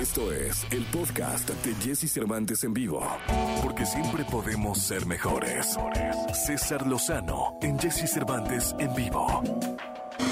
Esto es el podcast de Jesse Cervantes en vivo. Porque siempre podemos ser mejores. César Lozano en Jesse Cervantes en vivo.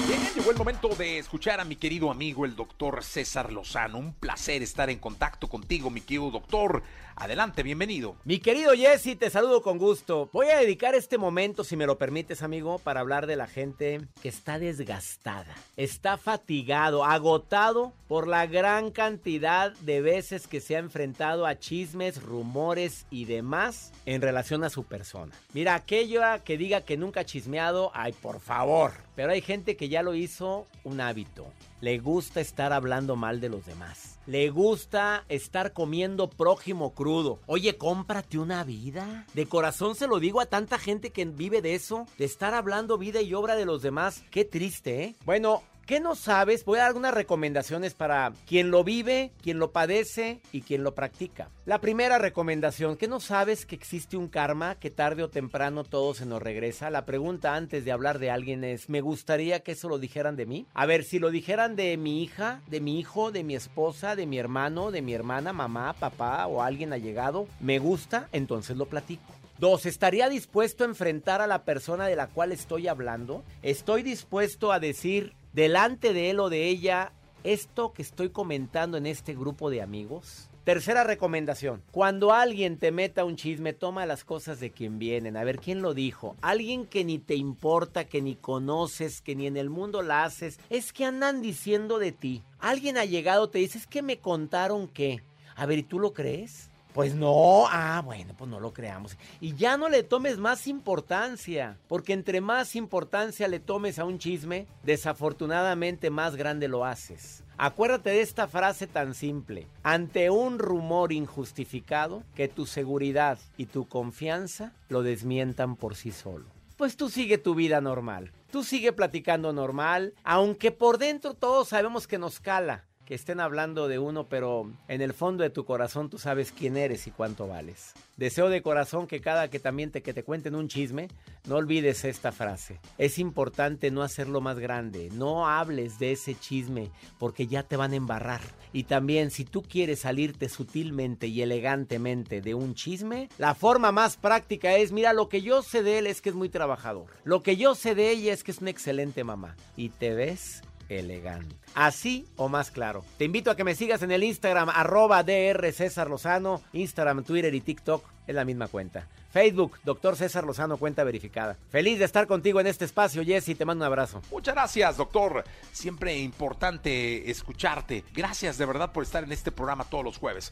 Bien, llegó el momento de escuchar a mi querido amigo el doctor César Lozano. Un placer estar en contacto contigo, mi querido doctor. Adelante, bienvenido. Mi querido Jesse, te saludo con gusto. Voy a dedicar este momento, si me lo permites, amigo, para hablar de la gente que está desgastada, está fatigado, agotado por la gran cantidad de veces que se ha enfrentado a chismes, rumores y demás en relación a su persona. Mira, aquello que diga que nunca ha chismeado, ay, por favor. Pero hay gente que ya lo hizo un hábito. Le gusta estar hablando mal de los demás. Le gusta estar comiendo prójimo crudo. Oye, cómprate una vida. De corazón se lo digo a tanta gente que vive de eso, de estar hablando vida y obra de los demás. Qué triste, ¿eh? Bueno, ¿Qué no sabes? Voy a dar algunas recomendaciones para quien lo vive, quien lo padece y quien lo practica. La primera recomendación, ¿qué no sabes que existe un karma que tarde o temprano todo se nos regresa? La pregunta antes de hablar de alguien es, ¿me gustaría que eso lo dijeran de mí? A ver, si lo dijeran de mi hija, de mi hijo, de mi esposa, de mi hermano, de mi hermana, mamá, papá o alguien allegado, ¿me gusta? Entonces lo platico. Dos, ¿estaría dispuesto a enfrentar a la persona de la cual estoy hablando? ¿Estoy dispuesto a decir delante de él o de ella esto que estoy comentando en este grupo de amigos? Tercera recomendación. Cuando alguien te meta un chisme, toma las cosas de quien vienen. A ver, ¿quién lo dijo? Alguien que ni te importa, que ni conoces, que ni en el mundo la haces. Es que andan diciendo de ti. Alguien ha llegado, te dice, es que me contaron que. A ver, ¿y tú lo crees? Pues no, ah, bueno, pues no lo creamos. Y ya no le tomes más importancia, porque entre más importancia le tomes a un chisme, desafortunadamente más grande lo haces. Acuérdate de esta frase tan simple. Ante un rumor injustificado, que tu seguridad y tu confianza lo desmientan por sí solo. Pues tú sigue tu vida normal. Tú sigue platicando normal, aunque por dentro todos sabemos que nos cala que estén hablando de uno, pero en el fondo de tu corazón tú sabes quién eres y cuánto vales. Deseo de corazón que cada que también te, que te cuenten un chisme, no olvides esta frase. Es importante no hacerlo más grande, no hables de ese chisme porque ya te van a embarrar. Y también si tú quieres salirte sutilmente y elegantemente de un chisme, la forma más práctica es, mira, lo que yo sé de él es que es muy trabajador. Lo que yo sé de ella es que es una excelente mamá. Y te ves elegante. Así o más claro. Te invito a que me sigas en el Instagram, arroba DR César Lozano, Instagram, Twitter y TikTok, es la misma cuenta. Facebook, doctor César Lozano, cuenta verificada. Feliz de estar contigo en este espacio, Jesse, te mando un abrazo. Muchas gracias, doctor. Siempre importante escucharte. Gracias de verdad por estar en este programa todos los jueves.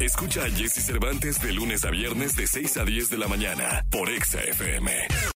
Escucha a Jesse Cervantes de lunes a viernes de 6 a 10 de la mañana por Exa FM.